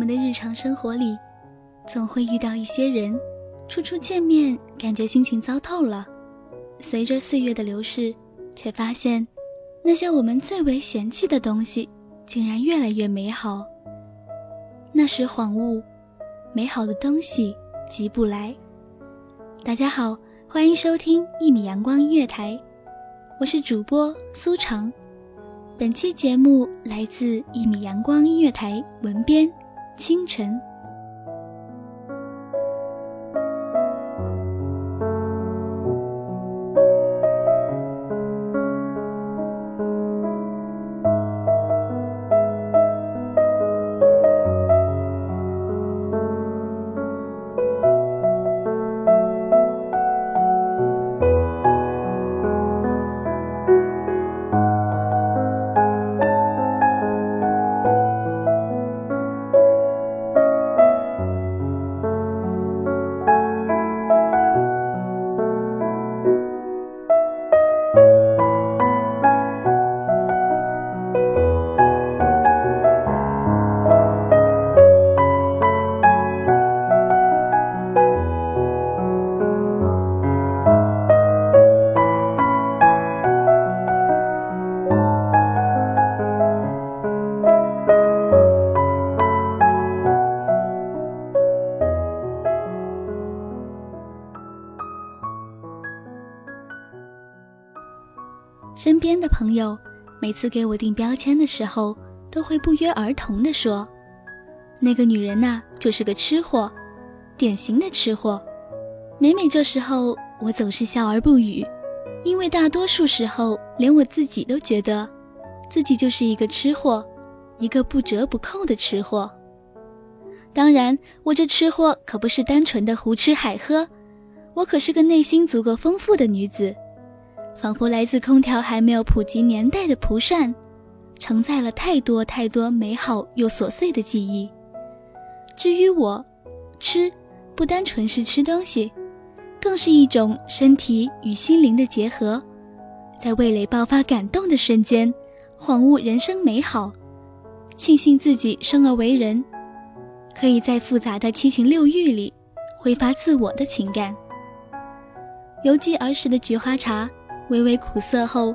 我们的日常生活里，总会遇到一些人。初初见面，感觉心情糟透了。随着岁月的流逝，却发现那些我们最为嫌弃的东西，竟然越来越美好。那时恍悟，美好的东西急不来。大家好，欢迎收听一米阳光音乐台，我是主播苏长。本期节目来自一米阳光音乐台文编清晨。身边的朋友，每次给我定标签的时候，都会不约而同地说：“那个女人呐，就是个吃货，典型的吃货。”每每这时候，我总是笑而不语，因为大多数时候，连我自己都觉得，自己就是一个吃货，一个不折不扣的吃货。当然，我这吃货可不是单纯的胡吃海喝，我可是个内心足够丰富的女子。仿佛来自空调还没有普及年代的蒲扇，承载了太多太多美好又琐碎的记忆。至于我，吃不单纯是吃东西，更是一种身体与心灵的结合。在味蕾爆发感动的瞬间，恍悟人生美好，庆幸自己生而为人，可以在复杂的七情六欲里挥发自我的情感。犹记儿时的菊花茶。微微苦涩后，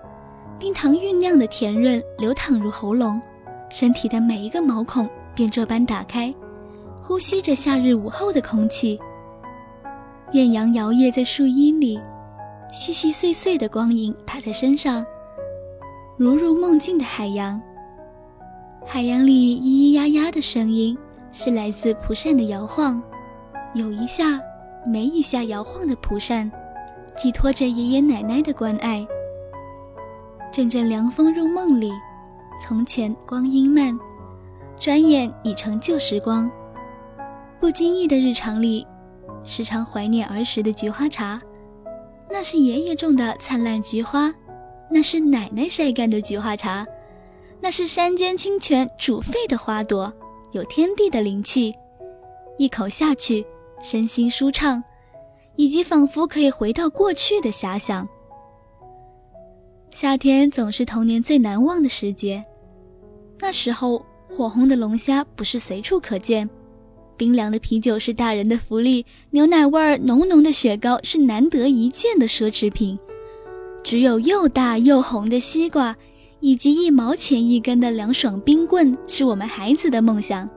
冰糖酝酿的甜润流淌入喉咙，身体的每一个毛孔便这般打开，呼吸着夏日午后的空气。艳阳摇曳在树荫里，细细碎碎的光影打在身上，如入梦境的海洋。海洋里咿咿呀呀的声音，是来自蒲扇的摇晃，有一下没一下摇晃的蒲扇。寄托着爷爷奶奶的关爱，阵阵凉风入梦里。从前光阴慢，转眼已成旧时光。不经意的日常里，时常怀念儿时的菊花茶。那是爷爷种的灿烂菊花，那是奶奶晒干的菊花茶，那是山间清泉煮沸的花朵，有天地的灵气。一口下去，身心舒畅。以及仿佛可以回到过去的遐想。夏天总是童年最难忘的时节，那时候火红的龙虾不是随处可见，冰凉的啤酒是大人的福利，牛奶味儿浓浓的雪糕是难得一见的奢侈品，只有又大又红的西瓜，以及一毛钱一根的凉爽冰棍是我们孩子的梦想。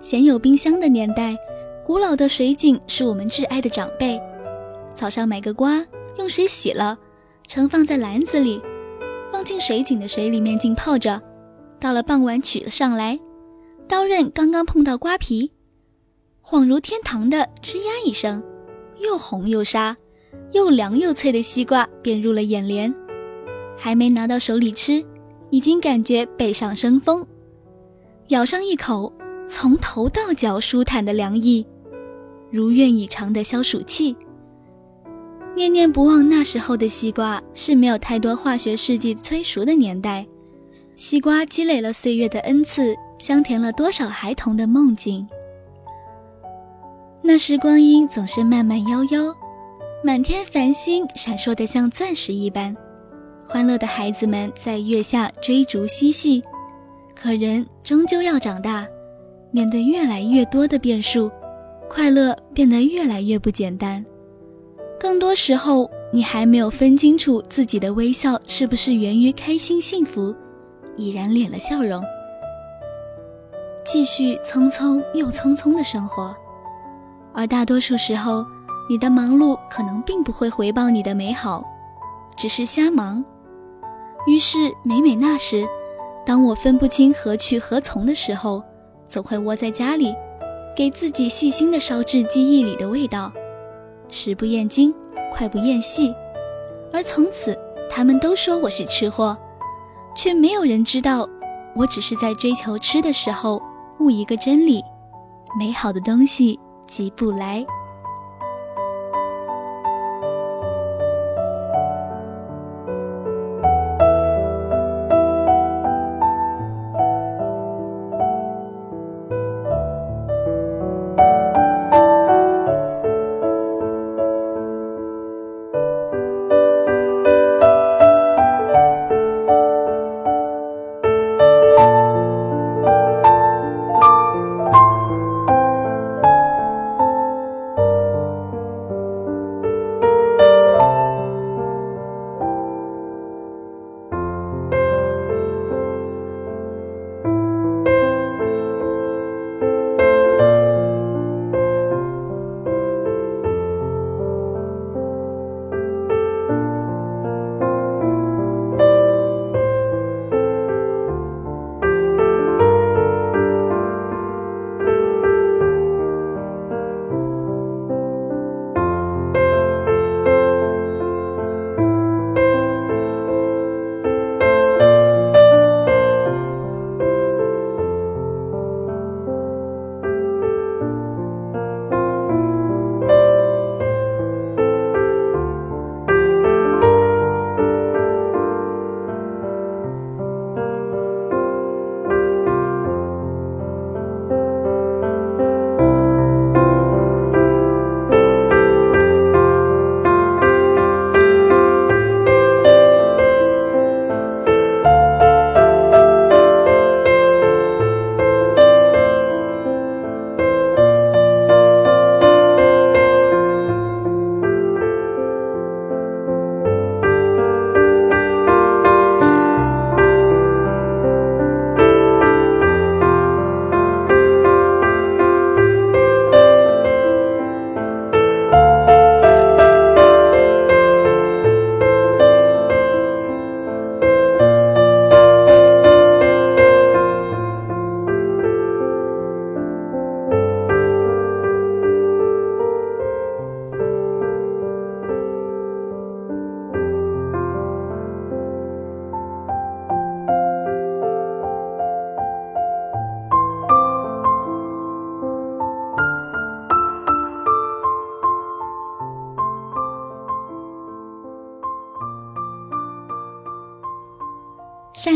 鲜有冰箱的年代，古老的水井是我们挚爱的长辈。早上买个瓜，用水洗了，盛放在篮子里，放进水井的水里面浸泡着。到了傍晚，取了上来，刀刃刚刚碰到瓜皮，恍如天堂的吱呀一声，又红又沙，又凉又脆的西瓜便入了眼帘。还没拿到手里吃，已经感觉背上生风，咬上一口，从头到脚舒坦的凉意，如愿以偿的消暑气。念念不忘那时候的西瓜，是没有太多化学试剂催熟的年代。西瓜积累了岁月的恩赐，香甜了多少孩童的梦境。那时光阴总是慢慢悠悠，满天繁星闪烁的像钻石一般，欢乐的孩子们在月下追逐嬉戏。可人终究要长大，面对越来越多的变数，快乐变得越来越不简单。更多时候，你还没有分清楚自己的微笑是不是源于开心幸福。已然敛了笑容，继续匆匆又匆匆的生活，而大多数时候，你的忙碌可能并不会回报你的美好，只是瞎忙。于是每每那时，当我分不清何去何从的时候，总会窝在家里，给自己细心的烧制记忆里的味道，食不厌精，快不厌细，而从此，他们都说我是吃货。却没有人知道，我只是在追求吃的时候悟一个真理：美好的东西急不来。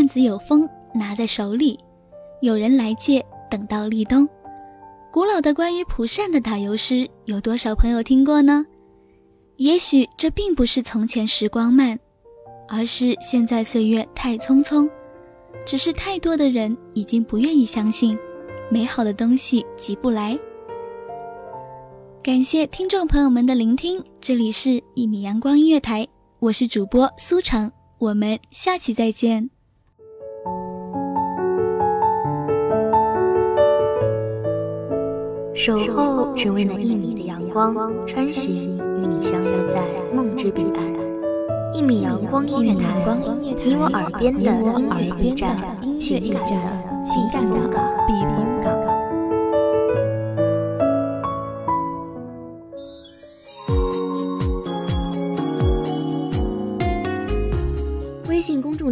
子有风，拿在手里；有人来借，等到立冬。古老的关于蒲扇的打油诗，有多少朋友听过呢？也许这并不是从前时光慢，而是现在岁月太匆匆。只是太多的人已经不愿意相信，美好的东西急不来。感谢听众朋友们的聆听，这里是《一米阳光音乐台》，我是主播苏成，我们下期再见。守候只为那一米的阳光，穿行与你相约在梦之彼岸。一米阳光音乐台，你我耳边的音乐驿站，情感的情感的避风港。